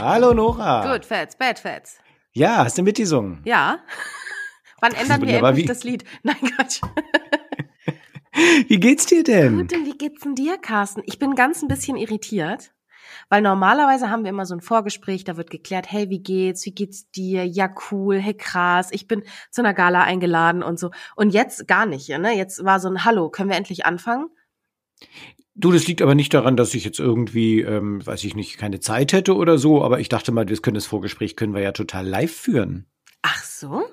Hallo Nora. Good Fats, Bad Fats. Ja, hast du mitgesungen? Ja. Wann ändern wir endlich das Lied? Nein, Quatsch. Wie geht's dir denn? Gut, denn wie geht's denn dir, Carsten? Ich bin ganz ein bisschen irritiert, weil normalerweise haben wir immer so ein Vorgespräch, da wird geklärt, hey, wie geht's? Wie geht's dir? Ja, cool, hey, krass, ich bin zu einer Gala eingeladen und so. Und jetzt gar nicht, ne? Jetzt war so ein Hallo, können wir endlich anfangen? Du, das liegt aber nicht daran, dass ich jetzt irgendwie, ähm, weiß ich nicht, keine Zeit hätte oder so, aber ich dachte mal, das können das Vorgespräch können wir ja total live führen. Ach so?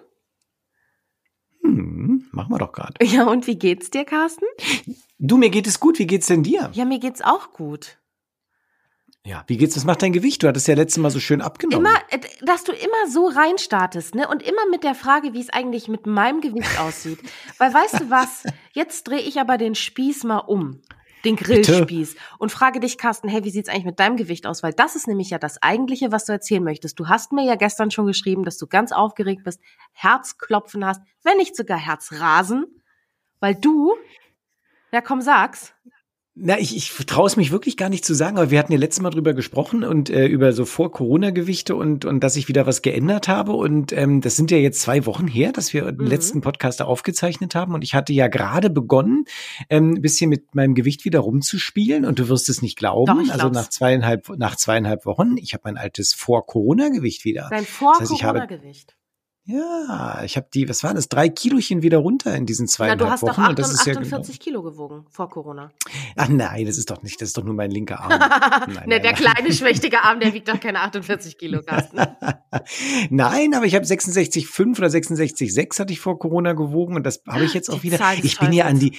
Hm, machen wir doch gerade. Ja, und wie geht's dir, Carsten? Du, mir geht es gut. Wie geht's denn dir? Ja, mir geht's auch gut. Ja, wie geht's? Was macht dein Gewicht? Du hattest ja letztes Mal so schön abgenommen. Immer, äh, dass du immer so reinstartest, ne? Und immer mit der Frage, wie es eigentlich mit meinem Gewicht aussieht. Weil weißt du was? Jetzt drehe ich aber den Spieß mal um. Den Grillspieß. Und frage dich, Carsten, hey, wie sieht's eigentlich mit deinem Gewicht aus? Weil das ist nämlich ja das Eigentliche, was du erzählen möchtest. Du hast mir ja gestern schon geschrieben, dass du ganz aufgeregt bist, Herzklopfen hast, wenn nicht sogar Herzrasen. Weil du, ja komm, sag's. Na, ich, ich traue es mich wirklich gar nicht zu sagen, aber wir hatten ja letztes Mal drüber gesprochen und äh, über so Vor-Corona-Gewichte und, und dass ich wieder was geändert habe. Und ähm, das sind ja jetzt zwei Wochen her, dass wir den Mhm. letzten Podcast aufgezeichnet haben. Und ich hatte ja gerade begonnen, ähm, ein bisschen mit meinem Gewicht wieder rumzuspielen. Und du wirst es nicht glauben. Doch, also nach zweieinhalb, nach zweieinhalb Wochen, ich habe mein altes Vor-Corona-Gewicht wieder. Dein heißt, ich habe- Vor-Corona-Gewicht. Ja, ich habe die, was waren das, drei Kilochen wieder runter in diesen Na, zweieinhalb du hast doch Wochen. und das 48, ist ja genau. 48 Kilo gewogen vor Corona. Ach nein, das ist doch nicht, das ist doch nur mein linker Arm. Nein, ne, nein, der nein. kleine, schmächtige Arm, der wiegt doch keine 48 Kilo, Carsten. Nein, aber ich habe 66,5 oder 66,6 hatte ich vor Corona gewogen und das habe ich jetzt auch Die wieder. Ich bin ja an die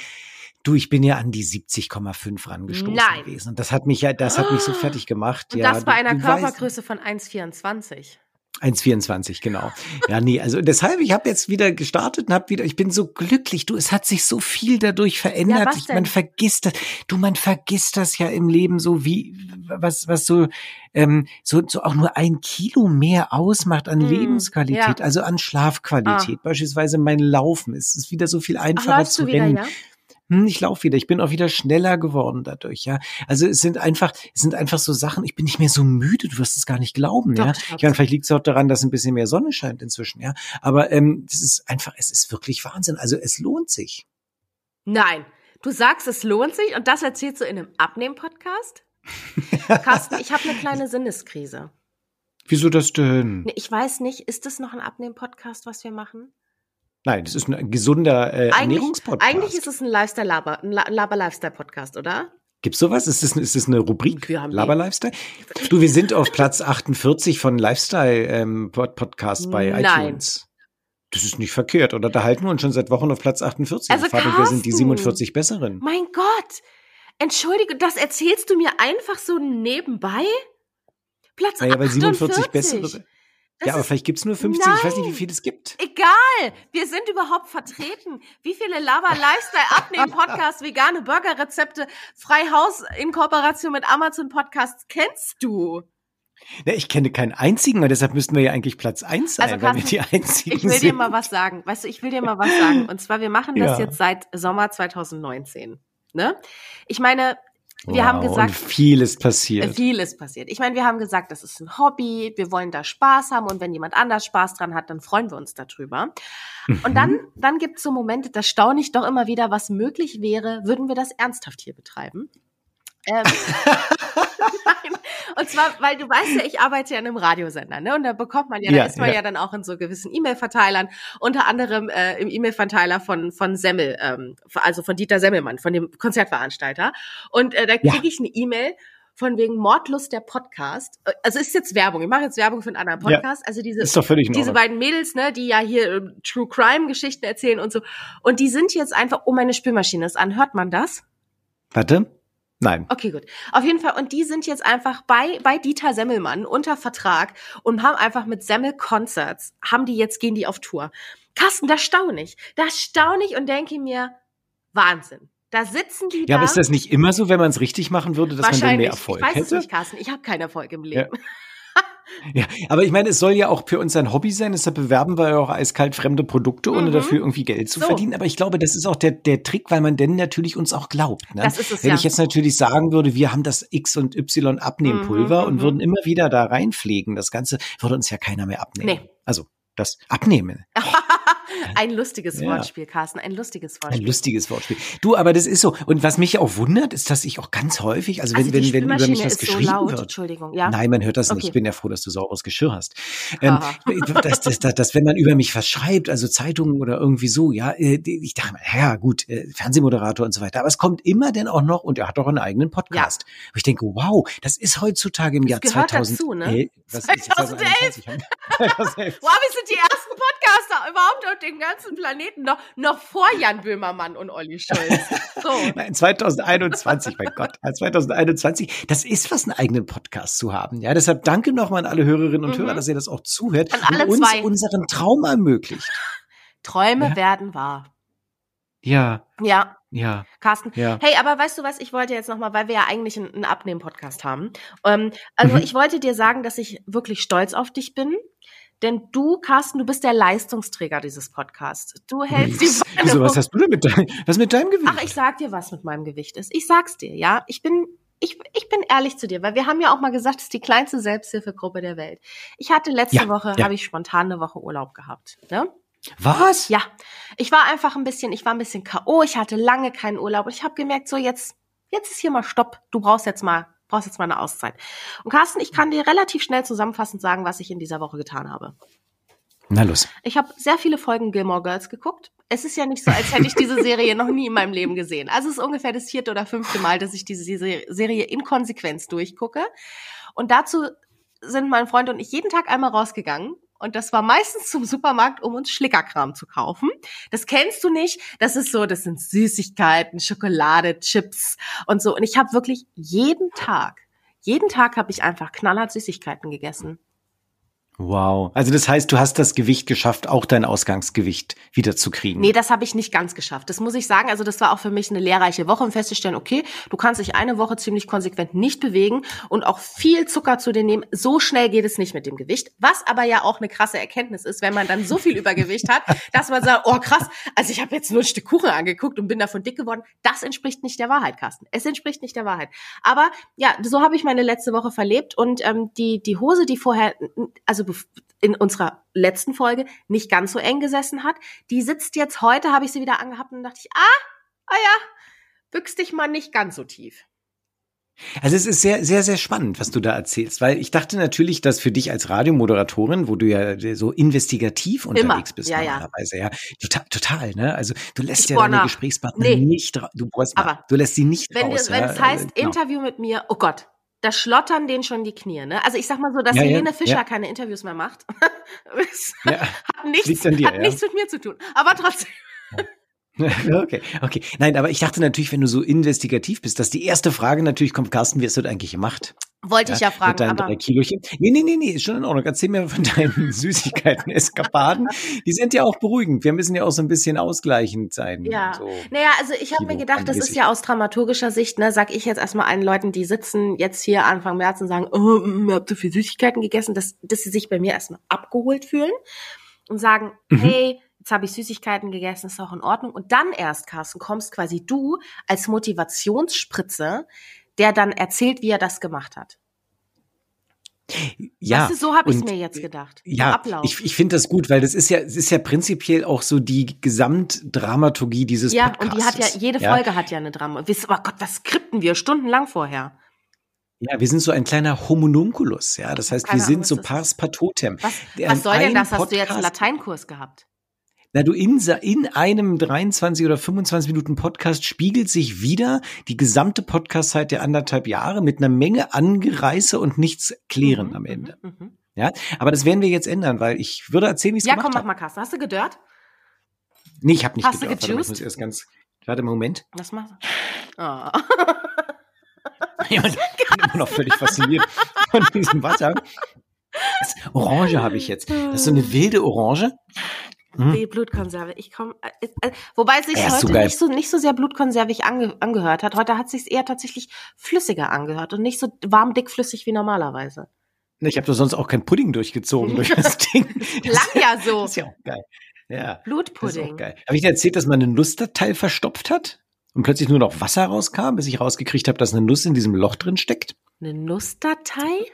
Du, ich bin ja an die 70,5 rangestoßen Nein. gewesen. Und das hat mich ja, das hat mich so fertig gemacht. Und ja, das bei einer du weißt- Körpergröße von 1,24. 1,24, genau. Ja, nee, also deshalb, ich habe jetzt wieder gestartet und habe wieder, ich bin so glücklich. Du, es hat sich so viel dadurch verändert. Ja, ich, man vergisst das. Du, man vergisst das ja im Leben so wie, was, was so, ähm, so, so auch nur ein Kilo mehr ausmacht an Mm, Lebensqualität, ja. also an Schlafqualität. Beispielsweise mein Laufen. Es ist wieder so viel Ach, einfacher läufst zu du wieder, rennen. ja? Hm, ich laufe wieder. Ich bin auch wieder schneller geworden dadurch, ja. Also es sind einfach, es sind einfach so Sachen, ich bin nicht mehr so müde, du wirst es gar nicht glauben, Doch, ja. ich meine, vielleicht liegt es auch daran, dass ein bisschen mehr Sonne scheint inzwischen, ja. Aber ähm, es ist einfach, es ist wirklich Wahnsinn. Also es lohnt sich. Nein. Du sagst, es lohnt sich und das erzählst du in einem Abnehmen-Podcast? Carsten, ich habe eine kleine Sinneskrise. Wieso das denn? Nee, Ich weiß nicht, ist das noch ein Abnehmen-Podcast, was wir machen? Nein, das ist ein gesunder äh, Eigentlich, Ernährungspodcast. eigentlich ist es ein Lifestyle-Laber, ein La- Laber-Lifestyle-Podcast, oder? Gibt's sowas? Ist das, ist das eine Rubrik? Wir. Laber Lifestyle? Du, wir sind auf Platz 48 von Lifestyle ähm, Pod- Podcast bei Nein. iTunes. Das ist nicht verkehrt, oder? Da halten wir uns schon seit Wochen auf Platz 48. Also, Vater, wer sind die Carsten. 47 Besseren? Mein Gott! Entschuldige, das erzählst du mir einfach so nebenbei? Platz Naja, weil 47 48. bessere. Das ja, aber vielleicht gibt's nur 50. Ich weiß nicht, wie Nein. viel es gibt. Egal, wir sind überhaupt vertreten. Wie viele Lava Lifestyle Abnehmen Podcasts, vegane Burgerrezepte, frei Haus in Kooperation mit Amazon Podcasts kennst du? Ja, ich kenne keinen einzigen, weil deshalb müssten wir ja eigentlich Platz 1 sein, Also, weil wir Carsten, die einzigen Ich will dir sind. mal was sagen. Weißt du, ich will dir mal was sagen. Und zwar, wir machen das Ja. jetzt seit Sommer 2019. Ne? Ich meine, wir haben Wow, gesagt, Und vieles passiert. Viel ist passiert. Ich meine, wir haben gesagt, das ist ein Hobby, wir wollen da Spaß haben und wenn jemand anders Spaß dran hat, dann freuen wir uns darüber. Und dann, Mhm. dann gibt es so Momente, da staune ich doch immer wieder, was möglich wäre, würden wir das ernsthaft hier betreiben. Ähm. Und zwar, weil du weißt ja, ich arbeite ja in einem Radiosender, ne? Und da bekommt man ja, Ja, da ist man ja. ja. dann auch in so gewissen E-Mail-Verteilern, unter anderem äh, im E-Mail-Verteiler von von Semmel, ähm, also von Dieter Semmelmann, von dem Konzertveranstalter. Und äh, da Ja. kriege ich eine E-Mail von wegen Mordlust der Podcast. Äh, Also ist jetzt Werbung. Ich mache jetzt Werbung für einen anderen Ja. Podcast. Also diese diese beiden Mädels, ne, die ja hier äh, True Crime Geschichten erzählen und so. Und die sind jetzt einfach, oh, meine Spülmaschine ist an. Hört man das? Warte. Nein. Okay, gut. Auf jeden Fall. Und die sind jetzt einfach bei, bei Dieter Semmelmann unter Vertrag und haben einfach mit Semmel Concerts, haben die jetzt, gehen die auf Tour. Carsten, da staune ich. Da staune ich und denke mir, Wahnsinn. Da sitzen die Ja, da. aber ist das nicht immer so, wenn man es richtig machen würde, dass man dann mehr Erfolg ich weiß hätte? es nicht, Carsten. Ich habe keinen Erfolg im Leben. Ja, aber ich meine, es soll ja auch für uns ein Hobby sein, deshalb bewerben wir ja auch eiskalt fremde Produkte, ohne Mhm. dafür irgendwie Geld zu So. verdienen. Aber ich glaube, das ist auch der, der Trick, weil man denn natürlich uns auch glaubt. Ne? Das ist es, Wenn ja. ich jetzt natürlich sagen würde, wir haben das X und Y Abnehmpulver Mhm, und mhm. würden immer wieder da reinpflegen, das Ganze würde uns ja keiner mehr abnehmen. Nee. Also das Abnehmen. ein lustiges Ja. Wortspiel, Carsten. Ein lustiges Ein Wortspiel. lustiges Wortspiel. Du, aber das ist so. Und was mich auch wundert, ist, dass ich auch ganz häufig, also wenn, also die wenn, wenn über mich was ist so geschrieben laut. wird. Entschuldigung. Ja. Nein, man hört das nicht. Okay. Ich bin ja froh, dass du sauberes Geschirr hast. Ähm, dass, dass, dass, dass, wenn man über mich was schreibt, also Zeitungen oder irgendwie so, ja, äh, ich dachte mir, ja gut, äh, Fernsehmoderator und so weiter. Aber es kommt immer denn auch noch, und er hat auch einen eigenen Podcast. Wo ich denke, wow, das ist heutzutage im Jahr gehört 2000. dazu, ne? Äh, was ist 2011. 2011. Wow, wir sind die ersten Podcaster überhaupt auf dem ganzen Planeten. Noch, noch vor Jan Böhmermann und Olli Schulz. So. Nein, 2021, mein Gott, ja, 2021. Das ist was, einen eigenen Podcast zu haben. Ja, deshalb danke nochmal an alle Hörerinnen und Mhm. Hörer, dass ihr das auch zuhört An alle und uns zwei. unseren Traum ermöglicht. Träume Ja. werden wahr. Ja, Ja, ja, Carsten. ja. Hey, aber weißt du was, ich wollte jetzt nochmal, weil wir ja eigentlich einen, einen Abnehmen-Podcast haben. Ähm, also Mhm. ich wollte dir sagen, dass ich wirklich stolz auf dich bin. Denn du, Carsten, du bist der Leistungsträger dieses Podcasts. Du hältst die Beine Wieso, was hast du denn mit deinem, was mit deinem Gewicht? Ach, ich sag dir, was mit meinem Gewicht ist. Ich sag's dir, ja. Ich bin, ich, ich bin ehrlich zu dir, weil wir haben ja auch mal gesagt, es ist die kleinste Selbsthilfegruppe der Welt. Ich hatte letzte Ja, Woche, ja. habe ich spontan eine Woche Urlaub gehabt. Ne? was? Ja, ich war einfach ein bisschen, ich war ein bisschen K.O., ich hatte lange keinen Urlaub und ich habe gemerkt, so jetzt, jetzt ist hier mal Stopp, du brauchst jetzt mal, brauchst jetzt mal eine Auszeit. Und Carsten, ich kann dir relativ schnell zusammenfassend sagen, was ich in dieser Woche getan habe. Na los. Ich habe sehr viele Folgen Gilmore Girls geguckt. Es ist ja nicht so, als hätte ich diese Serie noch nie in meinem Leben gesehen. Also es ist ungefähr das vierte oder fünfte Mal, dass ich diese Se- Serie in Konsequenz durchgucke. Und dazu sind mein Freund und ich jeden Tag einmal rausgegangen. Und das war meistens zum Supermarkt, um uns Schlickerkram zu kaufen. Das kennst du nicht. Das ist so, das sind Süßigkeiten, Schokolade, Chips und so. Und ich habe wirklich jeden Tag, jeden Tag habe ich einfach knallhart Süßigkeiten gegessen. Wow. Also das heißt, du hast das Gewicht geschafft, auch dein Ausgangsgewicht wiederzukriegen. Nee, das habe ich nicht ganz geschafft. Das muss ich sagen. Also das war auch für mich eine lehrreiche Woche, um festzustellen, okay, du kannst dich eine Woche ziemlich konsequent nicht bewegen und auch viel Zucker zu dir nehmen. So schnell geht es nicht mit dem Gewicht. Was aber ja auch eine krasse Erkenntnis ist, wenn man dann so viel Übergewicht hat, dass man sagt, oh krass, also ich habe jetzt nur ein Stück Kuchen angeguckt und bin davon dick geworden. Das entspricht nicht der Wahrheit, Carsten. Es entspricht nicht der Wahrheit. Aber ja, so habe ich meine letzte Woche verlebt und ähm, die, die Hose, die vorher, also in unserer letzten Folge nicht ganz so eng gesessen hat, die sitzt jetzt heute, habe ich sie wieder angehabt und dachte ich, ah, ah ja, büchs dich mal nicht ganz so tief. Also es ist sehr, sehr, sehr spannend, was du da erzählst, weil ich dachte natürlich, dass für dich als Radiomoderatorin, wo du ja so investigativ unterwegs bist Ja, normalerweise, ja, total, total, ne? Also du lässt Ich ja deine nach. Gesprächspartner Nee. nicht, du bohrst du lässt sie nicht Wenn, raus. wenn ja? es heißt, Genau. Interview mit mir, oh Gott, da schlottern denen schon die Knie. Ne? Also ich sag mal so, dass Ja, ja, Helene Fischer ja. keine Interviews mehr macht, hat, nichts, dir, hat nichts mit mir zu tun. Aber trotzdem. Okay, okay. Nein, aber ich dachte natürlich, wenn du so investigativ bist, dass die erste Frage natürlich kommt, Carsten, wie hast du das eigentlich gemacht? Wollte ich ja Mit fragen, deinen aber drei Kilochen. Nee, nee, nee, nee, ist schon in Ordnung. Erzähl mir von deinen Süßigkeiten, Eskapaden. Die sind ja auch beruhigend. Wir müssen ja auch so ein bisschen ausgleichend sein. Ja. So. Naja, also ich habe mir gedacht, das ist ja aus dramaturgischer Sicht, ne, sag ich jetzt erstmal allen Leuten, die sitzen jetzt hier Anfang März und sagen, oh, mm, ihr habt so viel Süßigkeiten gegessen, dass, dass sie sich bei mir erstmal abgeholt fühlen und sagen, Mhm. hey, jetzt habe ich Süßigkeiten gegessen, ist auch in Ordnung. Und dann erst, Carsten, kommst quasi du als Motivationsspritze, der dann erzählt, wie er das gemacht hat. Ja. weißt du, so habe ich mir jetzt gedacht. Ja, Ablauf. ich, ich finde das gut, weil das ist ja, es ist ja prinzipiell auch so die Gesamtdramaturgie dieses ja, Podcasts. und die hat ja, jede Folge hat ja eine Drama. Oh Gott, was skripten wir stundenlang vorher? Ja, wir sind so ein kleiner Homunculus, ja. Das heißt, Keine wir sind so das pars patotem. Was, was soll denn das? Hast du jetzt einen Podcast- Lateinkurs gehabt? Na, du in, in einem 23 oder 25 Minuten Podcast spiegelt sich wieder die gesamte Podcastzeit der anderthalb Jahre mit einer Menge Angereise und nichts klären Mhm, am Ende. mhm, mhm. Ja, aber das werden wir jetzt ändern, weil ich würde erzählen, wie ich es Ja, gemacht komm, mach mal Carsten. Hast du gedörrt? Nee, ich habe nicht Hast du. Warte mal, Ich gejuiced? muss erst ganz, warte, Moment. Was machst du? Oh. Ich bin immer noch völlig fasziniert von diesem Wasser. Das Orange habe ich jetzt. Das ist so eine wilde Orange. Die Blutkonserve. Ich komme, äh, äh, wobei es sich Ja, heute so nicht so nicht so sehr blutkonservig ange, angehört hat. Heute hat es sich eher tatsächlich flüssiger angehört und nicht so warm dickflüssig wie normalerweise. Ich habe doch sonst auch kein Pudding durchgezogen durch das Ding. Klang ja so. Das ist ja auch geil. Ja, Blutpudding. Habe ich dir erzählt, dass man einen Nussdatei verstopft hat und plötzlich nur noch Wasser rauskam, bis ich rausgekriegt habe, dass eine Nuss in diesem Loch drin steckt? Eine Nussdatei?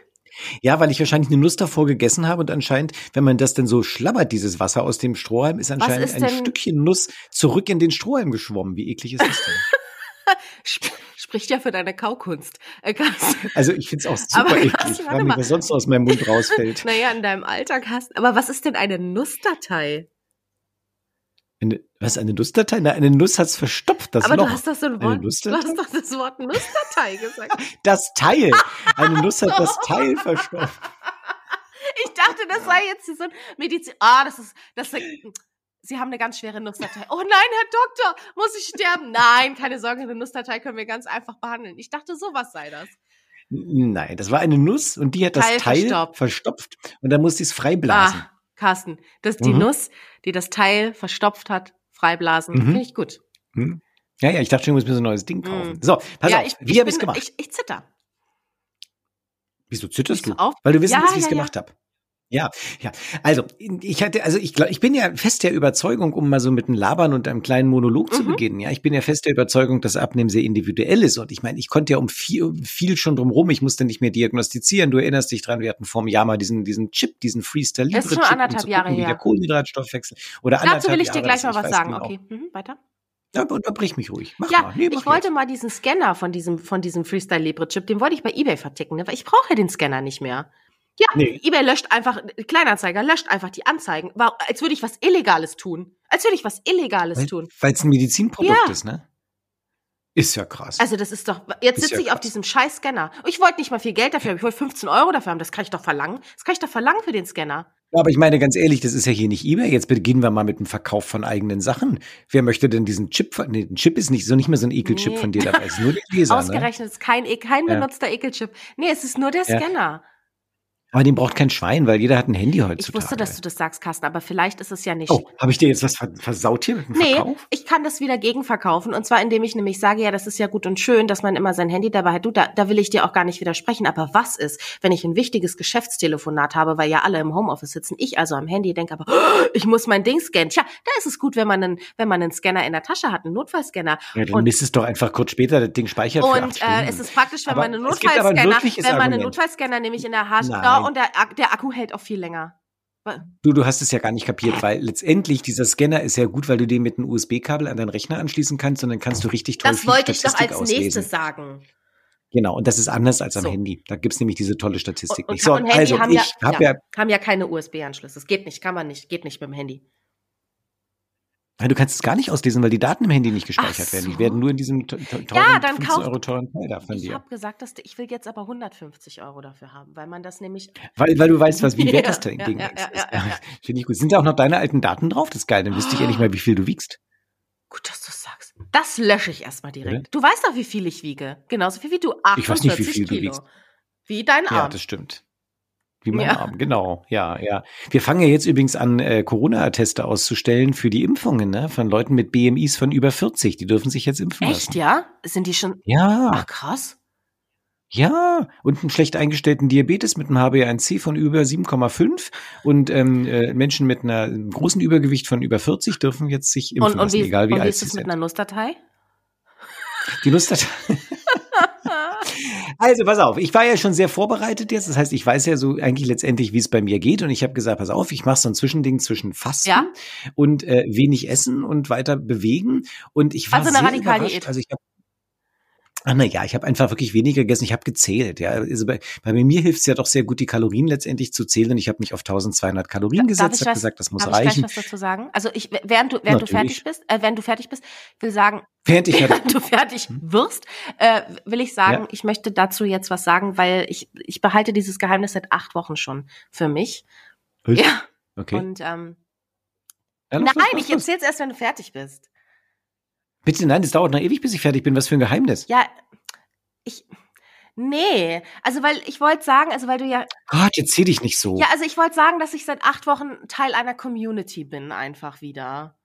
Ja, weil ich wahrscheinlich eine Nuss davor gegessen habe und anscheinend, wenn man das denn so schlabbert, dieses Wasser aus dem Strohhalm, ist anscheinend ist ein Stückchen Nuss zurück in den Strohhalm geschwommen. Wie eklig ist das denn? Sp spricht ja für deine Kaukunst. Äh. Also ich finde es auch super Aber eklig. Frage mich, mal. was sonst aus meinem Mund rausfällt. Naja, in deinem Alltag hast. Aber was ist denn eine Nussdatei? Eine, was, eine Nussdatei? Na, eine Nuss hat's verstopft, das Aber Loch. du hast doch so ein Wort. Du hast doch das Wort Nussdatei gesagt. Das Teil. Eine Nuss hat das Teil verstopft. Ich dachte, das sei jetzt so ein Medizin. Ah, das ist. Das ist Sie haben eine ganz schwere Nussdatei. Oh nein, Herr Doktor, muss ich sterben? Nein, keine Sorge, eine Nussdatei können wir ganz einfach behandeln. Ich dachte, sowas sei das. Nein, das war eine Nuss und die hat das Teil Teil, verstopft. verstopft und dann musste ich es freiblasen. Ah, Carsten, das ist die Mhm. Nuss, die das Teil verstopft hat, freiblasen. Mhm. Finde ich gut. Hm? Ja, ja, ich dachte schon, ich muss mir so ein neues Ding kaufen. Mm. So, pass ja, auf, ich, wie habe ich es gemacht? Ich, ich zitter. Wieso zitterst Bist du? auf- Weil du wissen Ja, willst, wie ich es ja. gemacht habe. Ja, ja. Also ich hatte, also ich glaube, ich bin ja fest der Überzeugung, um mal so mit einem Labern und einem kleinen Monolog zu Mhm. beginnen. Ja, ich bin ja fest der Überzeugung, dass Abnehmen sehr individuell ist. Und ich meine, ich konnte ja um viel, um viel schon drum rum. Ich musste nicht mehr diagnostizieren. Du erinnerst dich dran, wir hatten vor einem Jahr mal diesen, diesen Chip, diesen Freestyle Das ist Libre schon Chip, um anderthalb zu Jahre gucken, wie her. der Kohlenhydratstoffwechsel oder Dazu anderthalb will ich dir Jahre, gleich mal was sagen. genau. Okay, mhm, weiter. Ja, unterbrich mich ruhig. Mach Ja, mal. Nee, mach ich wollte jetzt. mal diesen Scanner von diesem, von diesem Freestyle Libre Chip, den wollte ich bei eBay verticken, ne? weil ich brauche ja den Scanner nicht mehr. Ja, Nee. eBay löscht einfach, Kleinanzeiger löscht einfach die Anzeigen, als würde ich was Illegales tun. Als würde ich was Illegales tun. Weil es ein Medizinprodukt Ja. ist, ne? Ist ja krass. Also das ist doch, jetzt sitze ja ich auf diesem scheiß Scanner. Ich wollte nicht mal viel Geld dafür haben, ich wollte 15 Euro dafür haben, das kann ich doch verlangen. Das kann ich doch verlangen für den Scanner. Aber ich meine ganz ehrlich, das ist ja hier nicht eBay. Jetzt beginnen wir mal mit dem Verkauf von eigenen Sachen. Wer möchte denn diesen Chip? Nee, ein Chip ist nicht so nicht mehr so ein Ekelchip Nee. von dir dabei. Es ist nur der Leser. Ne? Ausgerechnet ist kein, E- kein Ja. benutzter Ekelchip. Nee, es ist nur der Ja. Scanner. Aber den braucht kein Schwein, weil jeder hat ein Handy heutzutage. Ich wusste, dass du das sagst, Carsten, aber vielleicht ist es ja nicht. Oh, habe ich dir jetzt was ver- versaut hier mit dem Nee, Verkauf? ich kann das wieder gegenverkaufen. Und zwar, indem ich nämlich sage, ja, das ist ja gut und schön, dass man immer sein Handy dabei hat. Du, da, da will ich dir auch gar nicht widersprechen. Aber was ist, wenn ich ein wichtiges Geschäftstelefonat habe, weil ja alle im Homeoffice sitzen, ich also am Handy denke aber, oh, ich muss mein Ding scannen. Tja, da ist es gut, wenn man einen, wenn man einen Scanner in der Tasche hat, einen Notfallscanner. Ja, dann und- misst es doch einfach kurz später, das Ding speichert für acht Und Stunden. äh, es ist praktisch, wenn Aber man einen Notfallscanner, wenn man einen. Notfallscanner nämlich in der Hand, und der, der Akku hält auch viel länger. Du, du hast es ja gar nicht kapiert, weil letztendlich dieser Scanner ist ja gut, weil du den mit einem USB-Kabel an deinen Rechner anschließen kannst und dann kannst du richtig toll Das wollte ich doch Statistik als auslesen. nächstes sagen. Genau, und das ist anders als am So. Handy. Da gibt's nämlich diese tolle Statistik Und, nicht. So, und Handy also haben, ich ja, habe ja, ja, haben ja keine USB-Anschlüsse. Das geht nicht, kann man nicht, geht nicht mit dem Handy. Ja, du kannst es gar nicht auslesen, weil die Daten im Handy nicht gespeichert werden. Die so. werden nur in diesem te- te- teuren, Ja, dann 15 kauf- Euro teuren Teil da von Ich dir. habe gesagt, dass ich will jetzt aber 150 Euro dafür haben, weil man das nämlich. Weil, weil du weißt, was, wie Ja, wert das Ding ja, ja, ist. ja, ja, ja, ja. Finde ich gut. Sind da auch noch deine alten Daten drauf? Das ist geil. Dann wüsste ich endlich mal, wie viel du wiegst. Gut, dass du sagst. Das lösche ich erstmal direkt. Du weißt doch, wie viel ich wiege. Genauso viel wie du. 48 Ich weiß nicht, wie viel du Kilo. wiegst. Wie dein Ja, Arm. das stimmt. Wie mein Ja. Arm, genau. Ja, ja. Wir fangen ja jetzt übrigens an, äh, Corona-Atteste auszustellen für die Impfungen, ne? Von Leuten mit BMIs von über 40. Die dürfen sich jetzt impfen Echt, lassen. ja? Sind die schon. Ja, Ach, krass. ja. Und einen schlecht eingestellten Diabetes mit einem HbA1c von über 7,5 und ähm, äh, Menschen mit einer einem großen Übergewicht von über 40 dürfen jetzt sich impfen Und, und lassen, wie, egal wie und wie alt ist sie es mit einer Nussdatei? Die Nussdatei. Also, pass auf, ich war ja schon sehr vorbereitet jetzt. Das heißt, ich weiß ja so eigentlich letztendlich, wie es bei mir geht. Und ich habe gesagt, pass auf, ich mache so ein Zwischending zwischen Fasten Ja. und äh, wenig essen und weiter bewegen. Und ich war Also eine sehr Radikaldiät. überrascht. Also ich habe Ah, na ja, ich habe einfach wirklich weniger gegessen. Ich habe gezählt. Ja, also bei, bei mir hilft es ja doch sehr gut, die Kalorien letztendlich zu zählen. Ich habe mich auf 1200 Kalorien gesetzt, ich habe gesagt, das muss Darf ich reichen. gleich was dazu sagen? Also ich, während du, während du Natürlich. fertig bist, äh, während du fertig bist, will sagen, Während ich während du fertig wirst, äh, will ich sagen, Ja. ich möchte dazu jetzt was sagen, weil ich, ich behalte dieses Geheimnis seit acht Wochen schon für mich. Echt? Ja. okay. Und ähm, Ja, nein, los, los, ich los. erzähl's erst, wenn du fertig bist. Bitte, nein, das dauert noch ewig, bis ich fertig bin. Was für ein Geheimnis. Ja, ich, Nee, also weil ich wollte sagen, also weil du ja. Gott, jetzt zieh dich nicht so. Ja, also ich wollte sagen, dass ich seit acht Wochen Teil einer Community bin, einfach wieder.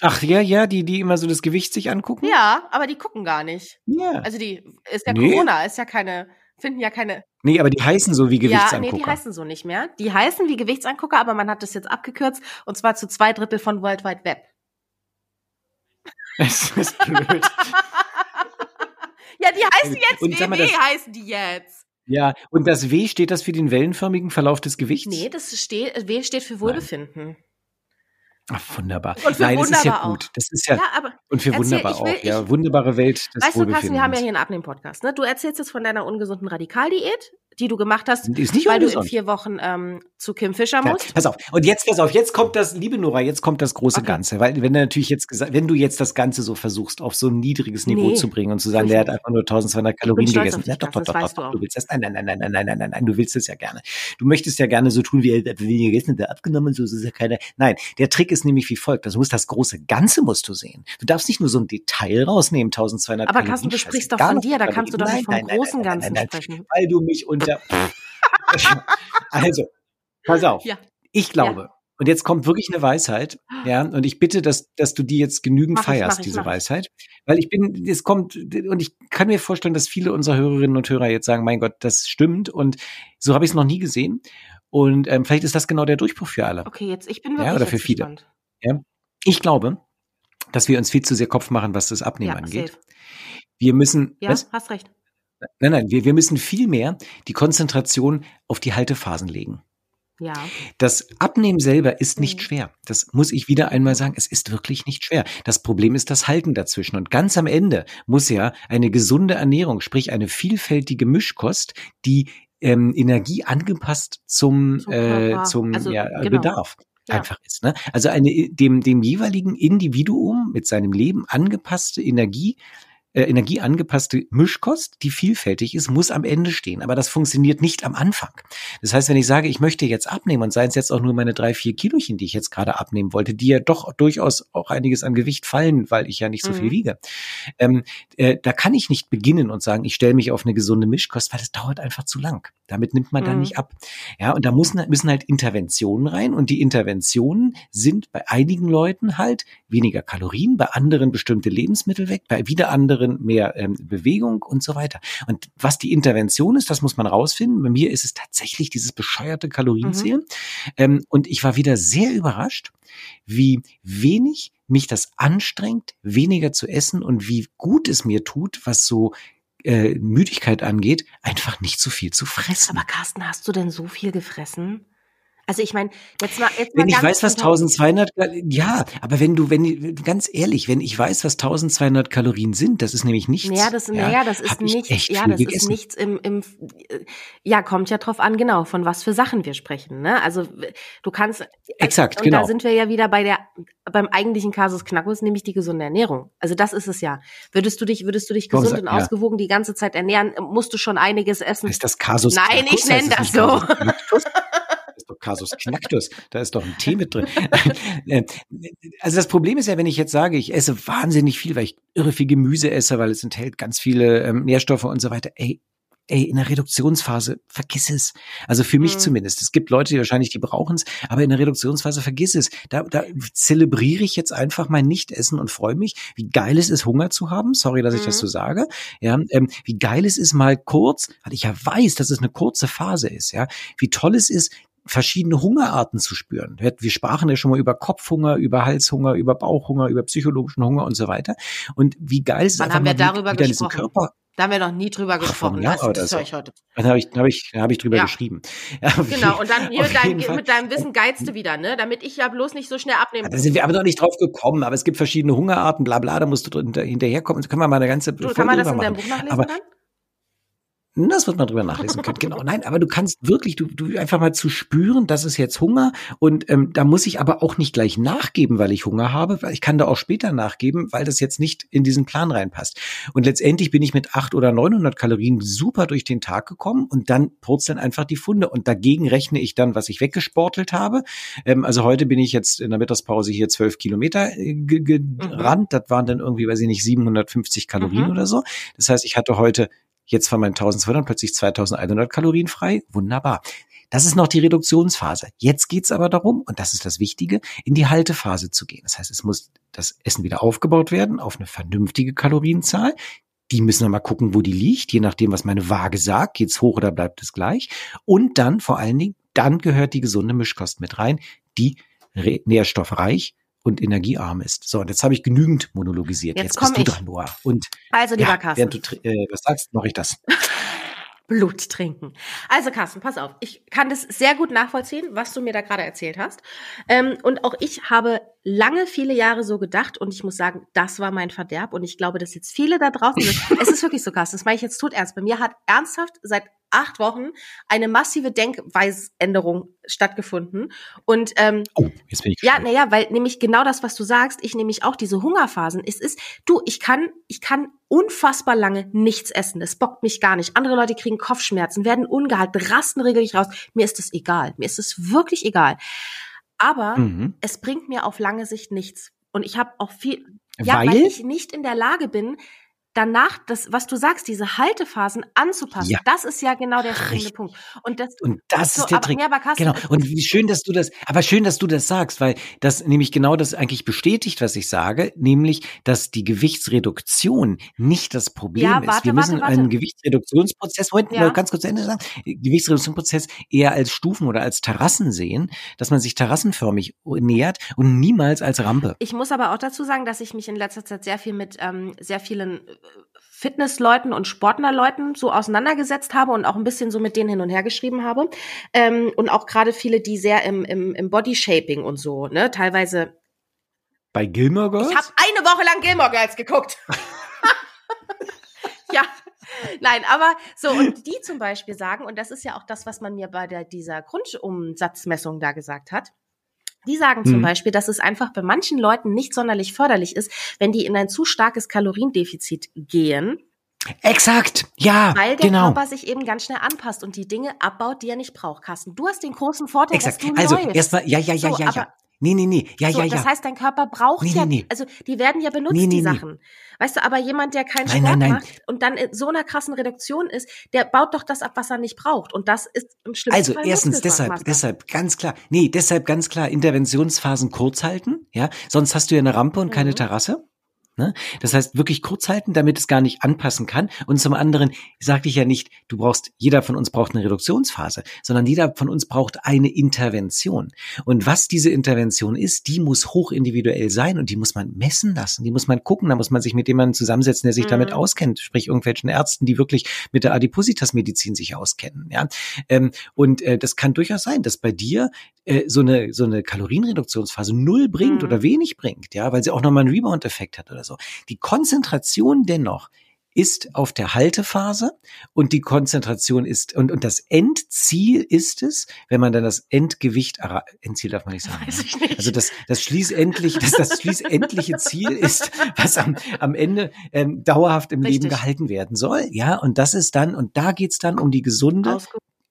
Ach ja, ja, die, die immer so das Gewicht sich angucken? Ja, aber die gucken gar nicht. Ja. Also die ist ja Nee. Corona, ist ja keine, finden ja keine. Nee, aber die heißen so wie Ja, nee, Gewichtsangucker. die heißen so nicht mehr. Die heißen wie Gewichtsangucker, aber man hat das jetzt abgekürzt und zwar zu zwei Drittel von World Wide Web. Es ist blöd. Ja, die heißen jetzt Und WW, das- heißen die jetzt. ja, und das W steht das für den wellenförmigen Verlauf des Gewichts? Nee, das steht, W steht für Wohlbefinden. Ach, wunderbar. Und für Nein, das ist ja wunderbar gut. Das ist ja, Ja, aber und für Erzähl, wunderbar will- auch. Ja, wunderbare Welt des weißt du, Carsten, wir haben ja hier einen Abnehmen-Podcast, ne? Du erzählst jetzt von deiner ungesunden Radikaldiät, die du gemacht hast, weil du in ungesund. vier Wochen ähm, zu Kim Fischer Ja, musst. pass auf. Und jetzt, pass auf, jetzt kommt das, liebe Nora, jetzt kommt das große Okay. Ganze. Weil, wenn du natürlich jetzt gesagt, wenn du jetzt das Ganze so versuchst, auf so ein niedriges Niveau Nee, zu bringen und zu sagen, der hat einfach nur 1200 Kalorien gegessen. Ja, doch, doch, doch, das doch, du doch, auch. du willst das. Nein, nein, nein, nein, nein, nein, nein, nein, nein, du willst es ja gerne. Du möchtest ja gerne so tun, wie er hat weniger gegessen, der abgenommen, so ist es ja keiner. Nein, der Trick ist nämlich wie folgt. Du musst das große Ganze musst du sehen. Du darfst nicht nur so ein Detail rausnehmen, 1200 Aber Kalorien. Carsten, du sprichst doch von dir, da kannst du doch nicht vom großen Ganzen sprechen. Weil du mich unter, also, pass auf. Ja. Ich glaube, und jetzt kommt wirklich eine Weisheit, ja, und ich bitte, dass, dass du die jetzt genügend Mach ich, feierst, mach ich, diese mach. Weisheit. Weil ich bin, es kommt, und ich kann mir vorstellen, dass viele unserer Hörerinnen und Hörer jetzt sagen, mein Gott, das stimmt und so habe ich es noch nie gesehen. Und ähm, vielleicht ist das genau der Durchbruch für alle. Okay, jetzt, ich bin Ja, wirklich oder für viele. gespannt. Ich glaube, dass wir uns viel zu sehr Kopf machen, was das Abnehmen Ja, angeht. safe. Wir müssen, Ja, was? hast recht. Nein, nein, wir, wir müssen viel mehr die Konzentration auf die Haltephasen legen. Ja. Das Abnehmen selber ist nicht Mhm. schwer. Das muss ich wieder einmal sagen. Es ist wirklich nicht schwer. Das Problem ist das Halten dazwischen. Und ganz am Ende muss ja eine gesunde Ernährung, sprich eine vielfältige Mischkost, die ähm, Energie angepasst zum, Zum äh, zum Also, ja, genau. Bedarf Ja. einfach ist. Ne? Also eine dem, dem jeweiligen Individuum mit seinem Leben angepasste Energie äh, energieangepasste Mischkost, die vielfältig ist, muss am Ende stehen. Aber das funktioniert nicht am Anfang. Das heißt, wenn ich sage, ich möchte jetzt abnehmen und seien es jetzt auch nur meine drei, vier Kilochen, die ich jetzt gerade abnehmen wollte, die ja doch durchaus auch einiges an Gewicht fallen, weil ich ja nicht so Mhm. viel wiege, ähm, äh, da kann ich nicht beginnen und sagen, ich stelle mich auf eine gesunde Mischkost, weil das dauert einfach zu lang. Damit nimmt man dann Mhm. nicht ab. Ja, und da müssen, müssen halt Interventionen rein und die Interventionen sind bei einigen Leuten halt weniger Kalorien, bei anderen bestimmte Lebensmittel weg, bei wieder anderen mehr ähm, Bewegung und so weiter. Und was die Intervention ist, das muss man rausfinden. Bei mir ist es tatsächlich dieses bescheuerte Kalorienzählen. Ähm, und ich war wieder sehr überrascht, wie wenig mich das anstrengt, weniger zu essen und wie gut es mir tut, was so äh, Müdigkeit angeht, einfach nicht so viel zu fressen. Aber Carsten, hast du denn so viel gefressen? Also ich meine, jetzt mal, jetzt mal Wenn ich ganz weiß, was unter- 1200, Kal- ja, aber wenn du, wenn, ganz ehrlich, wenn ich weiß, was 1200 Kalorien sind, das ist nämlich nichts. Naja, das, naja, das ist ich nichts, ja, das ist gegessen. nichts im, im, ja, kommt ja drauf an, genau, von was für Sachen wir sprechen, ne? Also, du kannst, Exakt, und genau. da sind wir ja wieder bei der, beim eigentlichen Kasus Knackus, nämlich die gesunde Ernährung. Also, das ist es ja. Würdest du dich, würdest du dich Komm, gesund sag- und ja. ausgewogen die ganze Zeit ernähren, musst du schon einiges essen. Heißt das Kasus Nein, Knactus? ich nenn Heißt es das nicht so. Ist doch Kasus Knactus. Da ist doch ein Tee mit drin. Äh, also das Problem ist ja, wenn ich jetzt sage, ich esse wahnsinnig viel, weil ich irre viel Gemüse esse, weil es enthält ganz viele ähm, Nährstoffe und so weiter. Ey, ey, in der Reduktionsphase, vergiss es. Also für mich Mhm. zumindest. Es gibt Leute, die wahrscheinlich, die brauchen es, aber in der Reduktionsphase vergiss es. Da, da zelebriere ich jetzt einfach mein Nichtessen und freue mich, wie geil es ist, Hunger zu haben. Sorry, dass ich das Mhm. so sage. Ja, ähm, wie geil es ist, mal kurz, weil ich ja weiß, dass es eine kurze Phase ist, ja, wie toll es ist, verschiedene Hungerarten zu spüren. Wir sprachen ja schon mal über Kopfhunger, über Halshunger, über Bauchhunger, über psychologischen Hunger und so weiter. Und wie geil es ist, Wann einfach haben wir darüber gesprochen? Körper Da haben wir noch nie drüber Ach, gesprochen. Jahr Das, das so. höre ich heute. Dann habe ich, hab ich, hab ich drüber Ja. geschrieben. Ja, Genau, und dann hier auf mit deinem, deinem Wissen geizst du wieder, ne? Damit ich ja bloß nicht so schnell abnehme. Da sind wir aber noch nicht drauf gekommen, aber es gibt verschiedene Hungerarten, bla bla, da musst du drin- hinterherkommen. Da können wir mal eine ganze Du, Folge kann man das in deinem machen. Buch nachlesen Aber dann? Das wird man drüber nachlesen können, genau. Nein, aber du kannst wirklich, du, du einfach mal zu spüren, das ist jetzt Hunger und ähm, da muss ich aber auch nicht gleich nachgeben, weil ich Hunger habe, weil ich kann da auch später nachgeben, weil das jetzt nicht in diesen Plan reinpasst. Und letztendlich bin ich mit 800 oder 900 Kalorien super durch den Tag gekommen und dann purzeln einfach die Funde und dagegen rechne ich dann, was ich weggesportelt habe. Ähm, also heute bin ich jetzt in der Mittagspause hier 12 Kilometer äh, ge- gerannt, das waren dann irgendwie, weiß ich nicht, 750 Kalorien Mhm. oder so. Das heißt, ich hatte heute jetzt von meinen 1200 plötzlich 2100 Kalorien frei. Wunderbar. Das ist noch die Reduktionsphase. Jetzt geht's aber darum, und das ist das Wichtige, in die Haltephase zu gehen. Das heißt, es muss das Essen wieder aufgebaut werden auf eine vernünftige Kalorienzahl. Die müssen wir mal gucken, wo die liegt, je nachdem, was meine Waage sagt. Geht's hoch oder bleibt es gleich? Und dann vor allen Dingen, dann gehört die gesunde Mischkost mit rein, die nährstoffreich und energiearm ist. So, und jetzt habe ich genügend monologisiert. Jetzt, jetzt bist du dran, Noah. Und also, lieber ja, Carsten. Während du äh, was sagst, mache ich das. Blut trinken. Also Carsten, pass auf. Ich kann das sehr gut nachvollziehen, was du mir da gerade erzählt hast. Ähm, und auch ich habe lange, viele Jahre so gedacht und ich muss sagen, das war mein Verderb und ich glaube, dass jetzt viele da draußen sind. es ist wirklich so, Carsten, das meine ich jetzt tot ernst. Bei mir hat ernsthaft seit acht Wochen eine massive Denkweisänderung stattgefunden. Und ähm, oh, jetzt bin ich ja, naja, weil nämlich genau das, was du sagst, ich nämlich auch diese Hungerphasen. Es ist, du, ich kann, ich kann unfassbar lange nichts essen. Es bockt mich gar nicht. Andere Leute kriegen Kopfschmerzen, werden ungehalten, rasten regelrecht raus. Mir ist es egal. Mir ist es wirklich egal. Aber mhm. es bringt mir auf lange Sicht nichts. Und ich habe auch viel, ja, weil? weil ich nicht in der Lage bin, danach das, was du sagst, diese Haltephasen anzupassen. Ja. Das ist ja genau der springende Punkt. Und das, und das so, ist der aber, Trick. Aber genau. Und wie schön, dass du das, aber schön, dass du das sagst, weil das nämlich genau das eigentlich bestätigt, was ich sage, nämlich, dass die Gewichtsreduktion nicht das Problem ja, warte, ist. Wir müssen warte, warte. einen Gewichtsreduktionsprozess, heute ja. ganz kurz zu Ende sagen, Gewichtsreduktionsprozess eher als Stufen oder als Terrassen sehen, dass man sich terrassenförmig nähert und niemals als Rampe. Ich muss aber auch dazu sagen, dass ich mich in letzter Zeit sehr viel mit ähm, sehr vielen Fitnessleuten und Sportlerleuten so auseinandergesetzt habe und auch ein bisschen so mit denen hin und her geschrieben habe. Ähm, und auch gerade viele, die sehr im, im, im Bodyshaping und so, ne, teilweise. Bei Gilmore Girls? Ich habe eine Woche lang Gilmore Girls geguckt. ja. Nein, aber so, und die zum Beispiel sagen, und das ist ja auch das, was man mir bei der, dieser Grundumsatzmessung da gesagt hat, die sagen zum mhm. Beispiel, dass es einfach bei manchen Leuten nicht sonderlich förderlich ist, wenn die in ein zu starkes Kaloriendefizit gehen. Exakt, ja, Weil der genau. Körper sich eben ganz schnell anpasst und die Dinge abbaut, die er nicht braucht, Carsten. Du hast den großen Vorteil, Exakt. dass du also, erstmal, ja, ja, ja, so, ja, ja. Nee, nee, nee, ja, so, ja, ja. Das heißt, dein Körper braucht nee, ja, nee, nee. also die werden ja benutzt, die Sachen. Weißt du, aber jemand, der keinen nein, Sport nein, nein. macht und dann in so einer krassen Reduktion ist, der baut doch das ab, was er nicht braucht. Und das ist im schlimmsten Also Fall erstens deshalb, deshalb, ganz klar, nee, deshalb ganz klar Interventionsphasen kurz halten, ja, sonst hast du ja eine Rampe und mhm. keine Terrasse. Ne? Das heißt, wirklich kurz halten, damit es gar nicht anpassen kann. Und zum anderen sagte ich ja nicht, du brauchst, jeder von uns braucht eine Reduktionsphase, sondern jeder von uns braucht eine Intervention. Und was diese Intervention ist, die muss hochindividuell sein und die muss man messen lassen. Die muss man gucken, da muss man sich mit jemandem zusammensetzen, der sich mhm. damit auskennt, sprich irgendwelchen Ärzten, die wirklich mit der Adipositas-Medizin sich auskennen. Ja? Ähm, und äh, das kann durchaus sein, dass bei dir äh, so eine so eine Kalorienreduktionsphase null bringt mhm. oder wenig bringt, ja, weil sie auch nochmal einen Rebound-Effekt hat oder so. Die Konzentration dennoch ist auf der Haltephase und die Konzentration ist und, und das Endziel ist es, wenn man dann das Endgewicht Endziel darf man nicht sagen. Weiß ich nicht. Also das das schließendlich das das schließendliche Ziel ist, was am, am Ende ähm, dauerhaft im Richtig. Leben gehalten werden soll, ja und das ist dann und da geht's dann um die gesunde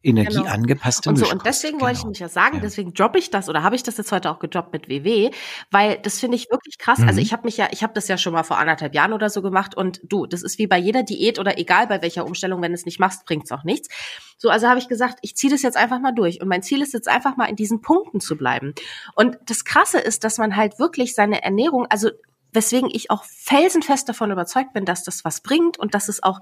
energieangepasste genau. und so und deswegen genau. wollte ich genau. mich ja sagen, ja. deswegen droppe ich das oder habe ich das jetzt heute auch gedroppt mit WW, weil das finde ich wirklich krass. Also mhm. Also ich habe mich ja, ich habe das ja schon mal vor anderthalb Jahren oder so gemacht und du, das ist wie bei jeder Diät oder egal bei welcher Umstellung, wenn du es nicht machst, bringt's auch nichts. So, also habe ich gesagt, ich ziehe das jetzt einfach mal durch und mein Ziel ist jetzt einfach mal in diesen Punkten zu bleiben. Und das Krasse ist, dass man halt wirklich seine Ernährung, also weswegen ich auch felsenfest davon überzeugt bin, dass das was bringt und dass es auch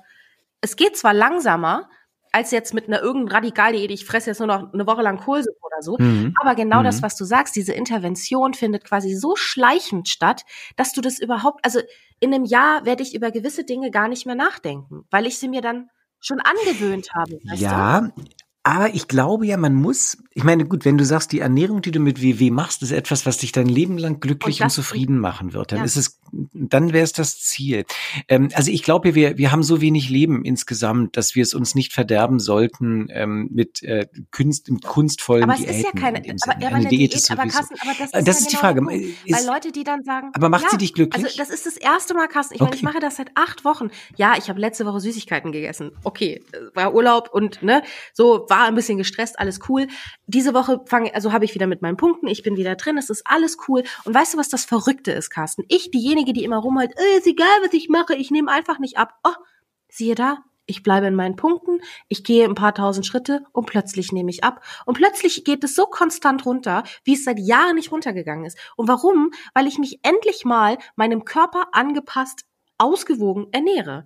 es geht zwar langsamer, als jetzt mit einer irgendeinen Radikaldiät, ich fresse jetzt nur noch eine Woche lang Kohlsuppe oder so. Mhm. Aber genau mhm. das, was du sagst, diese Intervention findet quasi so schleichend statt, dass du das überhaupt, also in einem Jahr werde ich über gewisse Dinge gar nicht mehr nachdenken, weil ich sie mir dann schon angewöhnt habe. ja, du? Aber ich glaube ja, man muss, ich meine, gut, wenn du sagst, die Ernährung, die du mit WW machst, ist etwas, was dich dein Leben lang glücklich und, und zufrieden machen wird, dann ja. ist es, dann wäre es das Ziel. Ähm, also ich glaube, wir, wir haben so wenig Leben insgesamt, dass wir es uns nicht verderben sollten ähm, mit, äh, Kunst, mit kunstvollen aber es Diäten. Ist ja keine, aber, aber eine Diät, Diät ist aber, Carsten, aber das, äh, ist, das ja ist genau die Frage. Ist, weil Leute, die dann sagen, aber macht ja, sie dich glücklich? Also das ist das erste Mal, Carsten. Ich okay. meine, ich mache das seit acht Wochen. Ja, ich habe letzte Woche Süßigkeiten gegessen. Okay, war Urlaub und ne, so war ein bisschen gestresst alles cool. Diese Woche fange, also habe ich wieder mit meinen Punkten, ich bin wieder drin, es ist alles cool. Und weißt du, was das Verrückte ist, Carsten? Ich, diejenige, die immer rumhält, äh, ist egal, was ich mache, ich nehme einfach nicht ab. Oh, siehe da, ich bleibe in meinen Punkten, ich gehe ein paar tausend Schritte und plötzlich nehme ich ab. Und plötzlich geht es so konstant runter, wie es seit Jahren nicht runtergegangen ist. Und warum? Weil ich mich endlich mal meinem Körper angepasst, ausgewogen ernähre.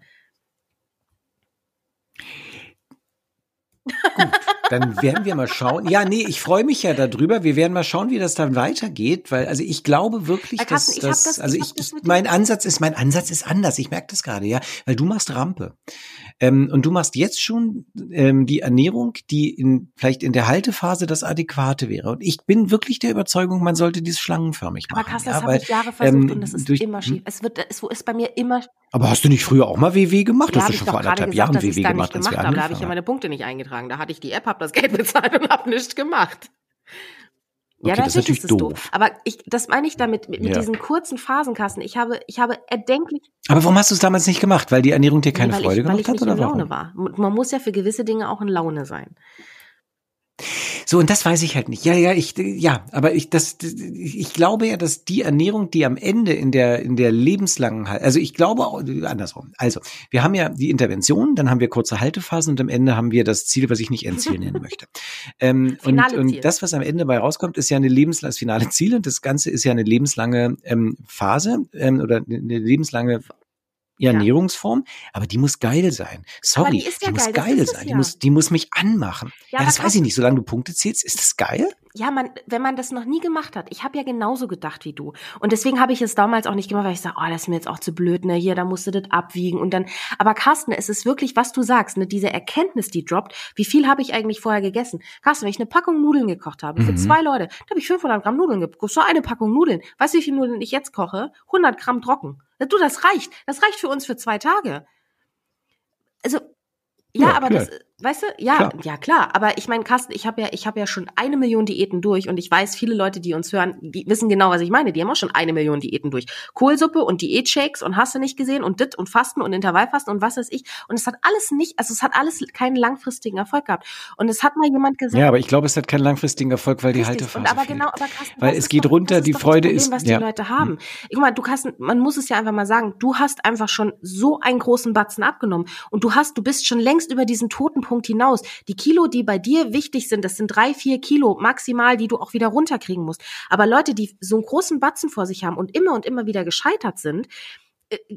Gut, dann werden wir mal schauen. Ja, nee, ich freue mich ja darüber. Wir werden mal schauen, wie das dann weitergeht, weil also ich glaube wirklich, dass Carsten, ich das, also ich ich, ich mein Ansatz ist, mein Ansatz ist anders. Ich merke das gerade, ja, weil du machst Rampe ähm, und du machst jetzt schon ähm, die Ernährung, die in vielleicht in der Haltephase das Adäquate wäre. Und ich bin wirklich der Überzeugung, man sollte dies schlangenförmig Aber machen. Carsten, ja, das habe ich Jahre versucht ähm, und das ist durch- immer schief. Es wird, es ist bei mir immer Aber hast du nicht früher auch mal WW gemacht? Ja, hast du ich schon vor anderthalb Jahren ich WW gemacht, als wir habe. Da habe ich ja meine Punkte nicht eingetragen. Da hatte ich die App, habe das Geld bezahlt und habe nichts gemacht. Ja, Okay, das ist natürlich natürlich es doof. Aber ich, das meine ich damit, mit, mit Ja. diesen kurzen Phasenkassen. Ich habe, ich habe erdenklich, Aber warum hast du es damals nicht gemacht? Weil die Ernährung dir keine weil Freude ich, weil gemacht ich hat nicht oder in Laune warum? war. Man muss ja für gewisse Dinge auch in Laune sein. So, und das weiß ich halt nicht. Ja, ja, ich, ja, aber ich, das, ich glaube ja, dass die Ernährung, die am Ende in der, in der lebenslangen, also ich glaube auch, andersrum. Also, wir haben ja die Intervention, dann haben wir kurze Haltephasen und am Ende haben wir das Ziel, was ich nicht Endziel nennen möchte. Ähm, und, und das, was am Ende bei rauskommt, ist ja eine lebenslange, das finale Ziel und das Ganze ist ja eine lebenslange ähm, Phase ähm, oder eine lebenslange ja. Ernährungsform, aber die muss geil sein. Sorry, die ja muss geil, geil sein. Die ja. muss, die muss mich anmachen. Ja, Ja, das weiß ich nicht. Solange du Punkte zählst, ist das geil? Ja, man, wenn man das noch nie gemacht hat, ich habe ja genauso gedacht wie du. Und deswegen habe ich es damals auch nicht gemacht, weil ich sage, oh, das ist mir jetzt auch zu blöd, ne, hier, da musst du das abwiegen. Und dann, aber Carsten, es ist wirklich, was du sagst, ne, diese Erkenntnis, die droppt, wie viel habe ich eigentlich vorher gegessen? Carsten, wenn ich eine Packung Nudeln gekocht habe, für Mhm. zwei Leute, da habe ich 500 Gramm Nudeln gekocht, so eine Packung Nudeln. Weißt du, wie viel Nudeln ich jetzt koche? 100 Gramm trocken. Du, das reicht. Das reicht für uns für zwei Tage. Also, ja, Ja, aber klar. das, weißt du, ja, Klar. ja klar. Aber ich meine, Carsten, ich habe ja, ich habe ja schon eine Million Diäten durch und ich weiß, viele Leute, die uns hören, die wissen genau, was ich meine. Die haben auch schon eine Million Diäten durch. Kohlsuppe und Diätshakes und hast du nicht gesehen und dit und Fasten und Intervallfasten und was weiß ich. Und es hat alles nicht, also es hat alles keinen langfristigen Erfolg gehabt. Und es hat mal jemand gesagt. Ja, aber ich glaube, es hat keinen langfristigen Erfolg, weil die Richtig. Haltephase Und aber fehlt. genau, aber Carsten, Weil es geht doch, runter, die Freude Problem, ist- was die ja. Leute haben. Guck mal, du kannst, man muss es ja einfach mal sagen, du hast einfach schon so einen großen Batzen abgenommen und du hast, du bist schon längst über diesen toten Punkt hinaus. Die Kilo, die bei dir wichtig sind, das sind drei, vier Kilo maximal, die du auch wieder runterkriegen musst. Aber Leute, die so einen großen Batzen vor sich haben und immer und immer wieder gescheitert sind,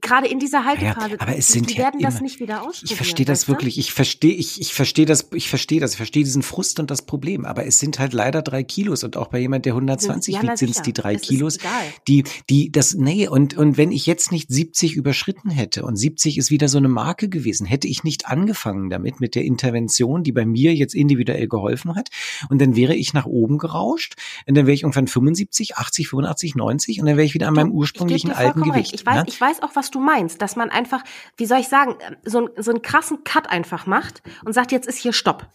gerade in dieser Haltephase, aber es sind die ja werden das immer- nicht wieder ausprobieren. Ich verstehe das wirklich. Ich verstehe, ich, ich verstehe das, ich verstehe das, ich verstehe diesen Frust und das Problem. Aber es sind halt leider drei Kilos und auch bei jemand, der 120 Ja, na wiegt, sind es die drei Es Kilos, die, die, das, nee, und, und wenn ich jetzt nicht 70 überschritten hätte und 70 ist wieder so eine Marke gewesen, hätte ich nicht angefangen damit, mit der Intervention, die bei mir jetzt individuell geholfen hat, und dann wäre ich nach oben gerauscht, und dann wäre ich irgendwann 75, 80, 85, 90, und dann wäre ich wieder an meinem ursprünglichen alten Gewicht. Recht. Ich weiß, ja? ich weiß auch, was du meinst, dass man einfach, wie soll ich sagen, so, einen- so einen krassen Cut einfach macht und sagt, jetzt ist hier Stopp.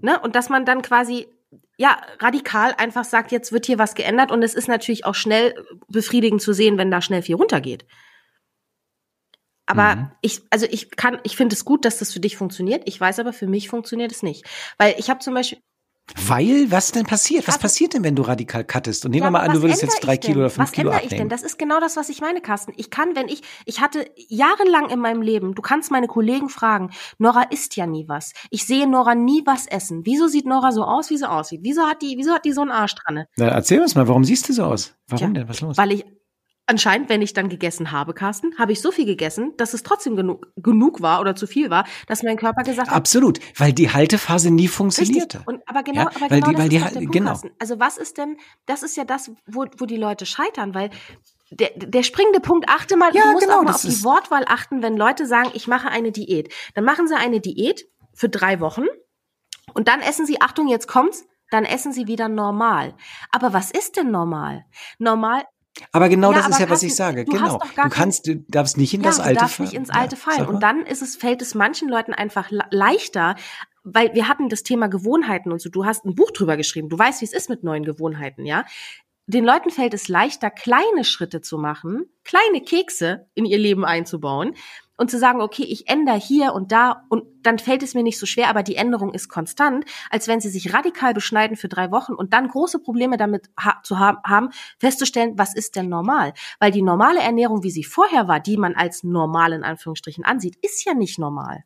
Ne? Und dass man dann quasi ja, radikal einfach sagt, jetzt wird hier was geändert und es ist natürlich auch schnell befriedigend zu sehen, wenn da schnell viel runtergeht. Aber Mhm. ich, also ich kann, ich finde es gut, dass das für dich funktioniert. Ich weiß aber, für mich funktioniert es nicht. Weil ich habe zum Beispiel, Weil, was denn passiert? Was passiert denn, wenn du radikal cuttest? Und nehmen Ja, wir mal an, du was würdest jetzt drei Kilo oder fünf Was Kilo ändere ich abnehmen. denn? Das ist genau das, was ich meine, Carsten. Ich kann, wenn ich, ich hatte jahrelang in meinem Leben, du kannst meine Kollegen fragen, Nora isst ja nie was. Ich sehe Nora nie was essen. Wieso sieht Nora so aus, wie sie aussieht? Wieso hat die, wieso hat die so einen Arsch dran? Na, erzähl uns mal, warum siehst du so aus? Warum Tja, denn? Was ist los? Weil ich anscheinend, wenn ich dann gegessen habe, Carsten, habe ich so viel gegessen, dass es trotzdem genug, genug war oder zu viel war, dass mein Körper gesagt hat, Absolut, weil die Haltephase nie funktionierte. Richtig. Und aber genau, Ja, aber weil genau die- weil die der Punkt, genau. Carsten. Also was ist denn, das ist ja das, wo, wo die Leute scheitern, weil der, der springende Punkt, achte mal, Ja, du musst genau, auch mal auf die Wortwahl achten, wenn Leute sagen, ich mache eine Diät. Dann machen sie eine Diät für drei Wochen und dann essen sie, Achtung, jetzt kommt's, dann essen sie wieder normal. Aber was ist denn normal? Normal, Aber genau Ja, das ist aber ja, was ich sage. du Genau. Du kannst, du darfst nicht in ja, das du alte darfst fallen. nicht ins Alte fallen. Und dann ist es, fällt es manchen Leuten einfach le- leichter, weil wir hatten das Thema Gewohnheiten und so. Du hast ein Buch drüber geschrieben. Du weißt, wie es ist mit neuen Gewohnheiten, ja? Den Leuten fällt es leichter, kleine Schritte zu machen, kleine Kekse in ihr Leben einzubauen und zu sagen, okay, ich ändere hier und da und dann fällt es mir nicht so schwer, aber die Änderung ist konstant, als wenn sie sich radikal beschneiden für drei Wochen und dann große Probleme damit ha zu ha haben, festzustellen, was ist denn normal? Weil die normale Ernährung, wie sie vorher war, die man als normal in Anführungsstrichen ansieht, ist ja nicht normal.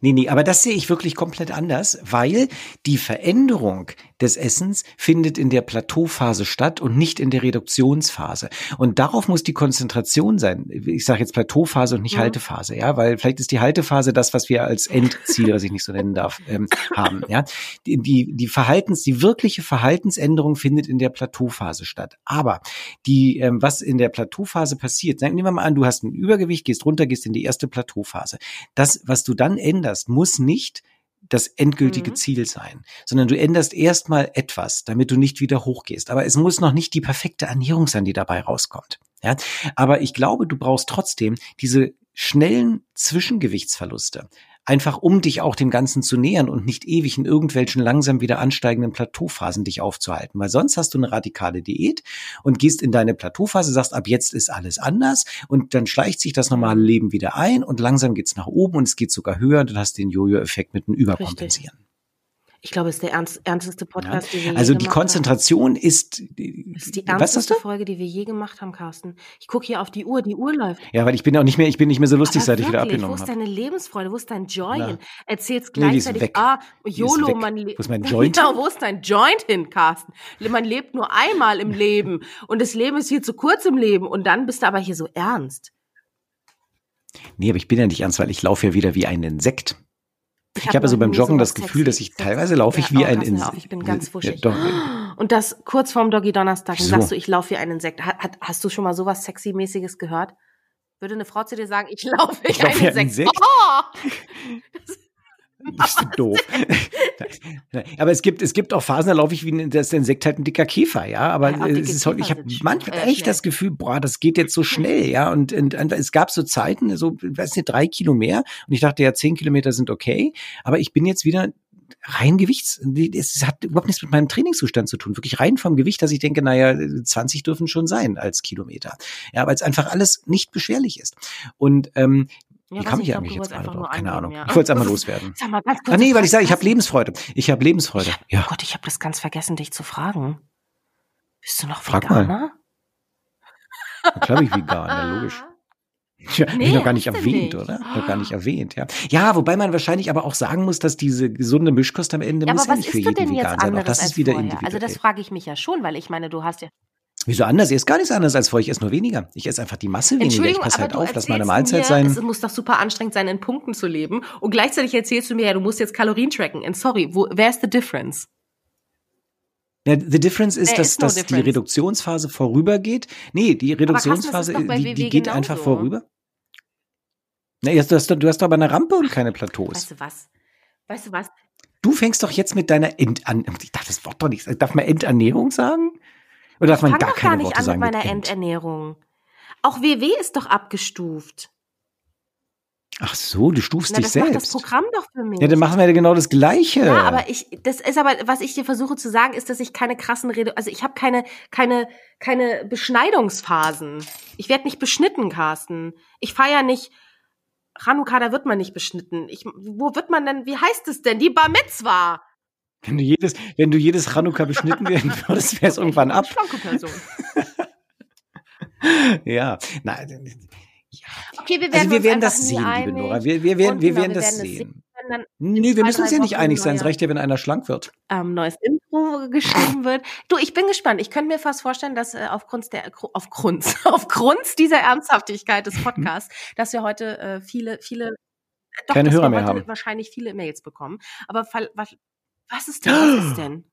Nee, nee, aber das sehe ich wirklich komplett anders, weil die Veränderung des Essens findet in der Plateauphase statt und nicht in der Reduktionsphase. Und darauf muss die Konzentration sein. Ich sage jetzt Plateauphase und nicht ja. Haltephase, ja, weil vielleicht ist die Haltephase das, was wir als Endziel, was ich nicht so nennen darf, ähm, haben. Ja, die, die, die Verhaltens, die wirkliche Verhaltensänderung findet in der Plateauphase statt. Aber die, ähm, was in der Plateauphase passiert, nehmen wir mal an, du hast ein Übergewicht, gehst runter, gehst in die erste Plateauphase. Das, was du dann änderst, änderst, muss nicht das endgültige mhm. Ziel sein, sondern du änderst erstmal etwas, damit du nicht wieder hochgehst. Aber es muss noch nicht die perfekte Ernährung sein, die dabei rauskommt. Ja, aber ich glaube, du brauchst trotzdem diese schnellen Zwischengewichtsverluste einfach um dich auch dem Ganzen zu nähern und nicht ewig in irgendwelchen langsam wieder ansteigenden Plateauphasen dich aufzuhalten. Weil sonst hast du eine radikale Diät und gehst in deine Plateauphase, sagst, ab jetzt ist alles anders und dann schleicht sich das normale Leben wieder ein und langsam geht's nach oben und es geht sogar höher und du hast den Jojo-Effekt mit einem Überkompensieren. Richtig. Ich glaube, es ist der ernst, ernsteste Podcast, ja. den wir Also die Konzentration haben. ist. Das ist die ernsteste Folge, die wir je gemacht haben, Carsten. Ich gucke hier auf die Uhr, die Uhr läuft. Ja, weil ich bin auch nicht mehr, ich bin nicht mehr so lustig, Aber seit wirklich, ich wieder abgenommen habe. Wo ist deine Lebensfreude? Wo ist dein Joint? Erzählst gleichzeitig, nee, ah, YOLO, man lebt. Wo ist mein Joint? Genau, wo ist dein Joint hin, Carsten? Man lebt nur einmal im Leben und das Leben ist viel zu kurz im Leben und dann bist du aber hier so ernst. Nee, aber ich bin ja nicht ernst, weil ich laufe ja wieder wie ein Insekt. Ich, ich habe also beim Joggen das Gefühl, dass ich teilweise laufe ich wie ein Insekt. Ich bin ganz wuschig. Ja, und das kurz vorm Doggy Donnerstag. So. sagst du, ich laufe wie ein Insekt. Hat, hast du schon mal sowas sexy-mäßiges gehört? Würde eine Frau zu dir sagen, ich laufe wie, ich ein, lauf ein Insekt? Oh! Bist du doof. aber es gibt, es gibt auch Phasen, da laufe ich wie das Insekt halt ein dicker Käfer, ja. Aber ja, es ist halt, ich habe manchmal äh, echt schnell. das Gefühl, boah, das geht jetzt so schnell, ja. Und, und, und es gab so Zeiten, so, weiß nicht, drei Kilo mehr. Und ich dachte ja, zehn Kilometer sind okay. Aber ich bin jetzt wieder rein Gewichts, es hat überhaupt nichts mit meinem Trainingszustand zu tun, wirklich rein vom Gewicht, dass ich denke, naja, 20 dürfen schon sein als Kilometer. Ja, weil es einfach alles nicht beschwerlich ist. Und ähm, wie ja, kam ich, ich eigentlich jetzt gerade drauf? Keine Ahnung. Ja. Ich wollte es einmal loswerden. Sag mal ganz kurz. Ah, nee, weil ich sage, ich habe Lebensfreude. Ich habe Lebensfreude. Ich ja. Oh Gott, ich habe das ganz vergessen, dich zu fragen. Bist du noch Frag Veganer? Mal. Klar bin ich vegan, logisch. Ja, nee, ich noch gar nicht erwähnt, nicht. oder? Noch gar nicht erwähnt, ja. Ja, wobei man wahrscheinlich aber auch sagen muss, dass diese gesunde Mischkost am Ende ja, muss ja nicht für jeden vegan sein. Auch das ist wieder individuell. Also das frage ich mich ja schon, weil ich meine, du hast ja Wieso anders? Ich esse gar nichts anderes als vorher. Ich esse nur weniger. Ich esse einfach die Masse weniger. Ich passe halt auf, dass meine Mahlzeit mir, sein. Es muss doch super anstrengend sein, in Punkten zu leben. Und gleichzeitig erzählst du mir, ja, du musst jetzt Kalorien tracken. And sorry, wo, where's the difference? Ja, the difference ist, There dass, is no dass difference. die Reduktionsphase vorübergeht. Nee, die Reduktionsphase, die, die geht einfach so. vorüber. Na, du, hast, du hast doch aber eine Rampe und keine Plateaus. Weißt du was? Weißt du was? Du fängst doch jetzt mit deiner Endernährung. Ich darf das Wort doch nicht. Darf man Endernährung sagen? Oder darf man gar keine gar nicht Worte an sagen mit meiner Endernährung. Auch WW ist doch abgestuft. Ach so, du stufst Na, dich das selbst. Das macht das Programm doch für mich. Ja, dann machen wir ja genau das Gleiche. Ja, aber ich, das ist aber, was ich dir versuche zu sagen, ist, dass ich keine krassen Rede, also ich habe keine, keine, keine Beschneidungsphasen. Ich werde nicht beschnitten, Carsten. Ich feiere nicht, Hanukkah, da wird man nicht beschnitten. Ich, wo wird man denn, wie heißt es denn? Die Bar Mitzwa. Wenn du jedes, wenn du jedes Chanukka beschnitten werden würdest, wäre es irgendwann ab. Person. ja, nein. Ja. Okay, wir werden, also wir werden das sehen, liebe Nora. Wir, wir, werden, wir, genau, werden wir das werden sehen. sehen. Nee, wir müssen uns ja nicht einig sein. Es reicht ja, wenn einer schlank wird. Ähm, neues Intro geschrieben wird. Du, ich bin gespannt. Ich könnte mir fast vorstellen, dass äh, aufgrund der aufgrund aufgrund dieser Ernsthaftigkeit des Podcasts, dass wir heute äh, viele viele doch, keine Hörer mehr haben. Wahrscheinlich viele Mails bekommen. Aber was ist denn? Was ist denn?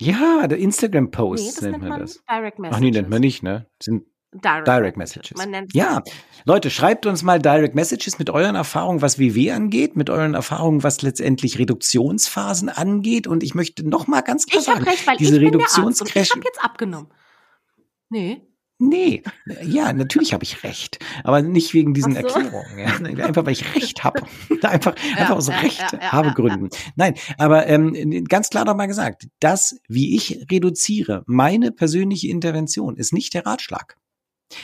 Ja, der Instagram-Post nee, nennt man das. Direct Messages. Ach nee, nennt man nicht, ne? sind Direct, Direct Messages. Messages. ja, Leute, schreibt uns mal Direct Messages mit euren Erfahrungen, was WW angeht, mit euren Erfahrungen, was letztendlich Reduktionsphasen angeht. Und ich möchte noch mal ganz klar ich sagen, recht, weil diese Reduktionscrash. Ich habe jetzt abgenommen. Nee. Nee, ja, natürlich habe ich recht, aber nicht wegen diesen so. Erklärungen. Ja. Einfach weil ich Recht habe. einfach, ja, einfach aus ja, Recht habe Gründen. Nein, aber ähm, ganz klar doch mal gesagt, das, wie ich reduziere, meine persönliche Intervention, ist nicht der Ratschlag.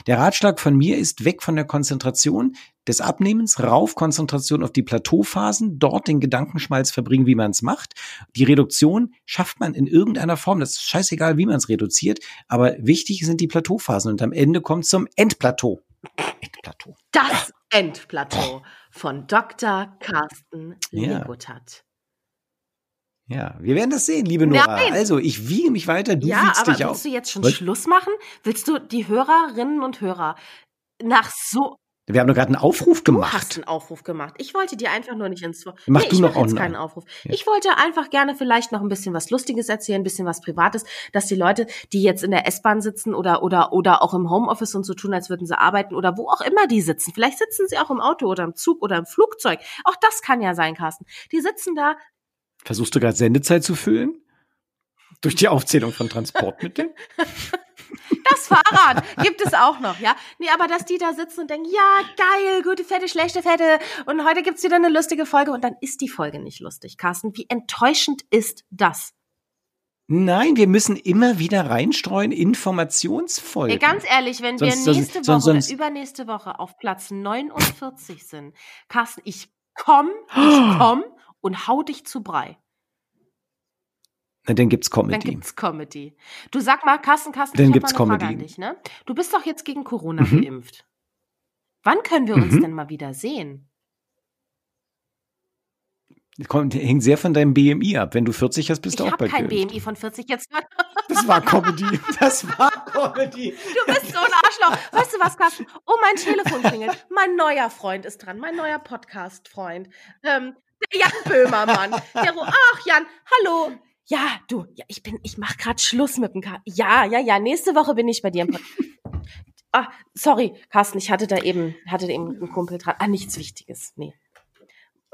Der Ratschlag von mir ist weg von der Konzentration des Abnehmens, rauf Konzentration auf die Plateauphasen, dort den Gedankenschmalz verbringen, wie man es macht. Die Reduktion schafft man in irgendeiner Form, das ist scheißegal, wie man es reduziert, aber wichtig sind die Plateauphasen und am Ende kommt zum Endplateau. Endplateau. Das Endplateau von Dr. Carsten Ja. Ja, wir werden das sehen, liebe Nora. Nein. Also, ich wiege mich weiter, du Ja, wiegst aber dich auf. willst du jetzt schon Was? Schluss machen? Willst du die Hörerinnen und Hörer nach so Wir haben doch gerade einen Aufruf Du gemacht. hast einen Aufruf gemacht. Ich wollte dir einfach nur nicht ins Wort. Mach nee, du ich noch auch jetzt einen. keinen Aufruf. Ja. Ich wollte einfach gerne vielleicht noch ein bisschen was Lustiges erzählen, ein bisschen was Privates, dass die Leute, die jetzt in der S-Bahn sitzen oder oder oder auch im Homeoffice und so tun, als würden sie arbeiten oder wo auch immer die sitzen. Vielleicht sitzen sie auch im Auto oder im Zug oder im Flugzeug. Auch das kann ja sein, Carsten. Die sitzen da. Versuchst du gerade Sendezeit zu füllen? Durch die Aufzählung von Transportmitteln? Das Fahrrad gibt es auch noch, ja. Nee, aber dass die da sitzen und denken, ja, geil, gute Fette, schlechte Fette. Und heute gibt's wieder eine lustige Folge und dann ist die Folge nicht lustig. Carsten, wie enttäuschend ist das? Nein, wir müssen immer wieder reinstreuen Informationsfolgen. Ey, ganz ehrlich, wenn wir Sonst- sonst- nächste sonst- Woche sonst- oder übernächste Woche auf Platz 49 sind, Carsten, ich komm, ich komm und hau dich zu Brei. Na, dann gibt's Dann Comedy. gibt's Comedy. Du sag mal, Carsten, Carsten, Dann ich gibt's mal eine Frage Comedy. an dich, ne? Du bist doch jetzt gegen Corona Mhm. geimpft. Wann können wir uns Mhm. denn mal wieder sehen? Kommt, hängt sehr von deinem BMI ab. Wenn du 40 hast, bist Ich du auch habe bald kein geimpft. BMI von 40 jetzt. Das war Comedy. Das war Comedy. Du bist so ein Arschloch. Weißt du was, Carsten? Oh, mein Telefon klingelt. Mein neuer Freund ist dran. Mein neuer Podcast-Freund. Ähm, der Jan Böhmermann. Der Ach, Jan, hallo. Ja, du, ja, ich bin, ich mach grad Schluss mit dem Carsten. Ja, ja, ja, nächste Woche bin ich bei dir im Podcast. Ah, sorry, Carsten, ich hatte da eben, hatte da eben einen Kumpel dran. Ah, nichts Wichtiges. Nee.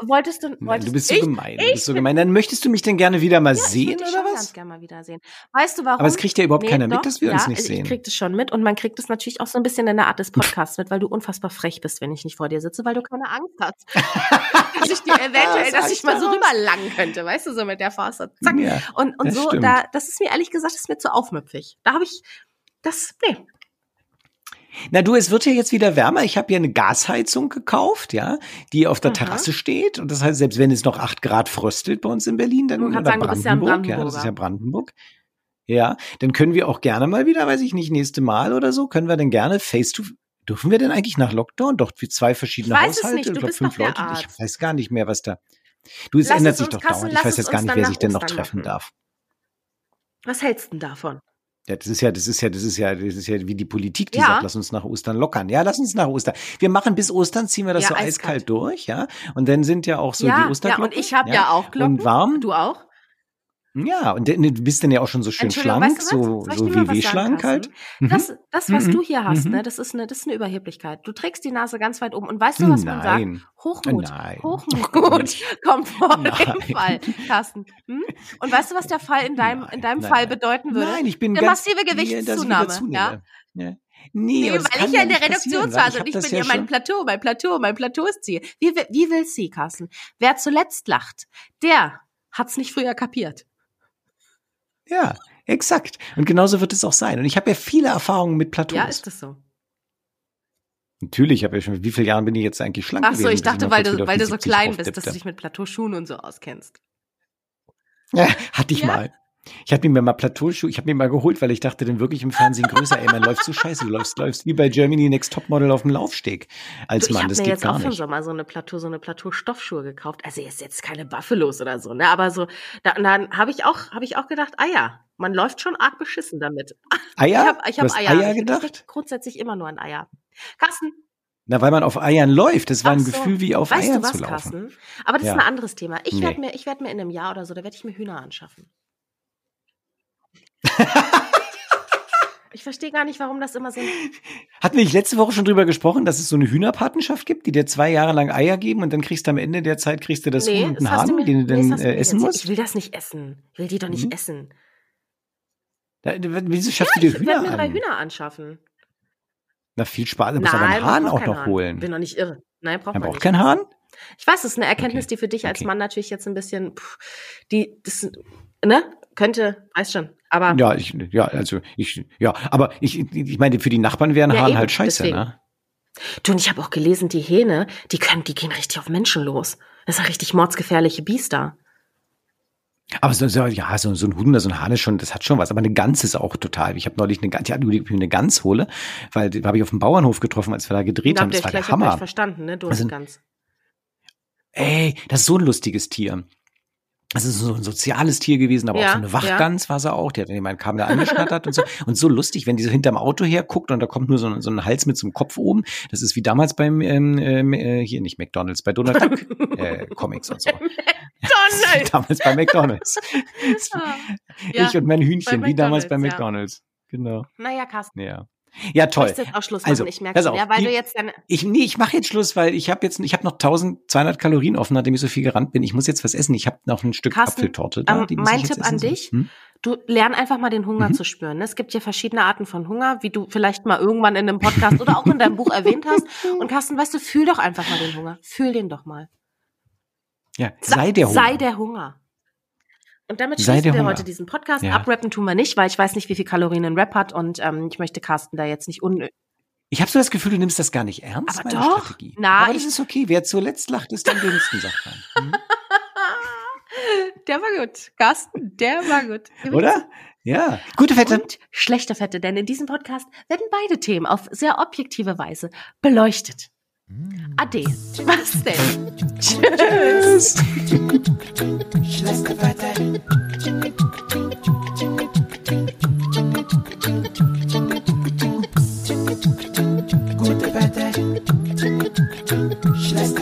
Wolltest du, wolltest du bist so ich, gemein. Du ich bist so gemein. Dann möchtest du mich denn gerne wieder mal Ja, ich sehen, dich oder was? ganz gerne mal wiedersehen. Weißt du warum? Aber es kriegt ja überhaupt keiner mit, doch, dass wir uns ja, nicht Ich sehen. krieg das schon mit und man kriegt es natürlich auch so ein bisschen in der Art des Podcasts mit, weil du unfassbar frech bist, wenn ich nicht vor dir sitze, weil du keine Angst hast. dass ich dir eventuell, Das dass ich mal so rüberlangen könnte, weißt du, so mit der Faust. Zack. Ja, und und so, stimmt. da, das ist mir ehrlich gesagt, das ist mir zu aufmüpfig. Da habe ich, das, nee. Na du, es wird ja jetzt wieder wärmer. Ich habe ja eine Gasheizung gekauft, ja, die auf der Aha. Terrasse steht. Und das heißt, selbst wenn es noch acht Grad fröstelt bei uns in Berlin, dann oder sagen, bist ja Brandenburg, ja, das ist ja Brandenburg. Ja, dann können wir auch gerne mal wieder, weiß ich nicht, nächste Mal oder so, können wir dann gerne face to Dürfen wir denn eigentlich nach Lockdown? Doch, wie zwei verschiedene Ich weiß es Haushalte, nicht, du ich glaub, bist fünf Leute. Arzt. Ich weiß gar nicht mehr, was da. Du, es Lass ändert es sich doch dauernd. Ich weiß es jetzt gar nicht, wer sich denn noch treffen darf. Was hältst du denn davon? Ja, das ist ja, das ist ja, das ist ja, das ist ja wie die Politik, die Ja. sagt, lass uns nach Ostern lockern. Ja, lass uns nach Ostern. Wir machen bis Ostern, ziehen wir das Ja, so eiskalt. eiskalt. durch, ja. Und dann sind ja auch so ja, die ja, Osterglocken. und ich habe ja. auch Glocken. Und warm. Du auch? Ja, und dann- du bist dann ja auch schon so schön schlank, weißt du so, ich so dir mal wie was W sagen, schlank halt. Carsten? Das, das, was Mhm. du hier hast, Mhm. ne, das ist eine, das ist eine Überheblichkeit. Du trägst die Nase ganz weit oben und weißt du, was man sagt? Nein. Hochmut. Nein. Hochmut Gott. kommt vor Nein. dem Fall, Carsten. Hm? Und weißt du, was der Fall in deinem, in deinem Nein, Fall nein. bedeuten würde? Nein, ich bin Eine ganz, massive ich Gewichtszunahme, ja? Ja. Nee, Nee, weil ich ja in der Redaktionsphase und ich das bin ja mein Plateau, mein Plateau, mein Plateau ist Ziel. Wie, will- wie will sie, Carsten? Wer zuletzt lacht, der hat's nicht früher kapiert. Ja, exakt. Und genauso wird es auch sein. Und ich habe ja viele Erfahrungen mit Plateaus. Ja, ist das so? Natürlich, ich habe ja schon, wie viele Jahre bin ich jetzt eigentlich schlank Ach so, gewesen, ich dachte, weil du, weil du so 70 klein bist, dass du dich mit Plateauschuhen und so auskennst. Ja, hatte ich Ja? mal. Ich hatte mir mal Plateauschuhe, ich habe mir mal geholt, weil ich dachte dann wirklich im Fernsehen größer, ey, man läuft so scheiße, du läufst, läufst wie bei Germany Next Topmodel auf dem Laufsteg als Du, ich Mann, habe das mir geht jetzt auch gar für den nicht. Sommer so eine Plateau, so eine Plateau-Stoffschuhe gekauft. Also ist jetzt keine Buffalos oder so, ne? Aber so, da, dann habe ich auch, habe ich auch gedacht, ah ja, man läuft schon arg beschissen damit. Eier? Ich habe ich hab Eier. Eier ich gedacht? denk grundsätzlich immer nur an Eier. Carsten, Na, weil man auf Eiern läuft. Das war ein so. Gefühl wie auf weißt Eiern du was, zu laufen. Carsten? Aber das Ja. ist ein anderes Thema. Ich Nee. werde mir, ich werde mir in einem Jahr oder so, da werde ich mir Hühner anschaffen. Ich verstehe gar nicht, warum das immer so. Hatten wir nicht letzte Woche schon drüber gesprochen, dass es so eine Hühnerpatenschaft gibt, die dir zwei Jahre lang Eier geben und dann kriegst du am Ende der Zeit kriegst du das Huhn und einen Hahn, mir- den du nee, dann äh, essen musst? Ich will das nicht essen. Ich will die doch nicht Mhm. essen. Da, wieso schaffst du dir Ich werde Hühner mir drei an? Hühner anschaffen. Na, viel Spaß. Du musst aber einen Hahn auch noch Hahn. holen. Bin doch nicht irre. Nein, braucht Man man braucht keinen Hahn? Ich weiß, das ist eine Erkenntnis, Okay. die für dich als Okay. Mann natürlich jetzt ein bisschen, pff, die, das, ne, könnte, weiß schon. Aber Ja, ich, ja, also ich, ja, aber ich, ich meine, für die Nachbarn wären Ja, Hahn eben, halt scheiße, deswegen. ne? du und ich habe auch gelesen, die Hähne, die können, die gehen richtig auf Menschen los. Das sind richtig mordsgefährliche Biester. Aber so, so, ja, so, so ein Huhn oder so ein Hahn ist schon, das hat schon was. Aber eine Gans ist auch total. Ich habe neulich eine Gans, ja, ich eine Gans hole, weil die habe ich auf dem Bauernhof getroffen, als wir da gedreht haben. Das war der Hammer. Ich verstanden, ne? Du hast also, Gans. Ey, das ist so ein lustiges Tier. Das ist so ein soziales Tier gewesen, aber ja, auch so eine Wachgans ja. war sie auch. Die hat dann meinen Kabel angeschnattert und so. Und so lustig, wenn die so hinterm Auto herguckt und da kommt nur so ein, so ein Hals mit so einem Kopf oben. Das ist wie damals beim, ähm, ähm äh, hier nicht McDonalds, bei Donald Duck äh, Comics und so. McDonalds! damals bei McDonalds. Ah, ich ja, und mein Hühnchen, wie damals bei McDonalds. Genau. Naja, Carsten. Ja. Ja, toll. Ich jetzt auch Schluss also, machen, ich merke schon, ja, weil die, du jetzt deine Ich nee, ich mache jetzt Schluss, weil ich habe jetzt ich habe noch 1200 Kalorien offen, nachdem ich so viel gerannt bin. Ich muss jetzt was essen. Ich habe noch ein Stück Carsten, Apfeltorte da, ähm, mein Tipp an dich, hm? du lern einfach mal den Hunger mhm. zu spüren. Es gibt ja verschiedene Arten von Hunger, wie du vielleicht mal irgendwann in einem Podcast oder auch in deinem Buch erwähnt hast. Und Carsten, weißt du, fühl doch einfach mal den Hunger. Fühl den doch mal. Ja, sei der Hunger. Sei der Hunger. Und damit schließen wir Hunger. heute diesen Podcast. Ja. Abrappen tun wir nicht, weil ich weiß nicht, wie viel Kalorien ein Rap hat und ähm, ich möchte Carsten da jetzt nicht un ich habe so das Gefühl, du nimmst das gar nicht ernst, Aber meine doch. Strategie. Na, Aber das ist okay. Wer zuletzt lacht, ist am dümmsten, sagt man. Hm? der war gut. Carsten, der war gut. Oder? Ja. Gute Fette. Und schlechte Fette, denn in diesem Podcast werden beide Themen auf sehr objektive Weise beleuchtet. Mm. Ade. Was denn? Tschüss. Gute Wetter. Schlechte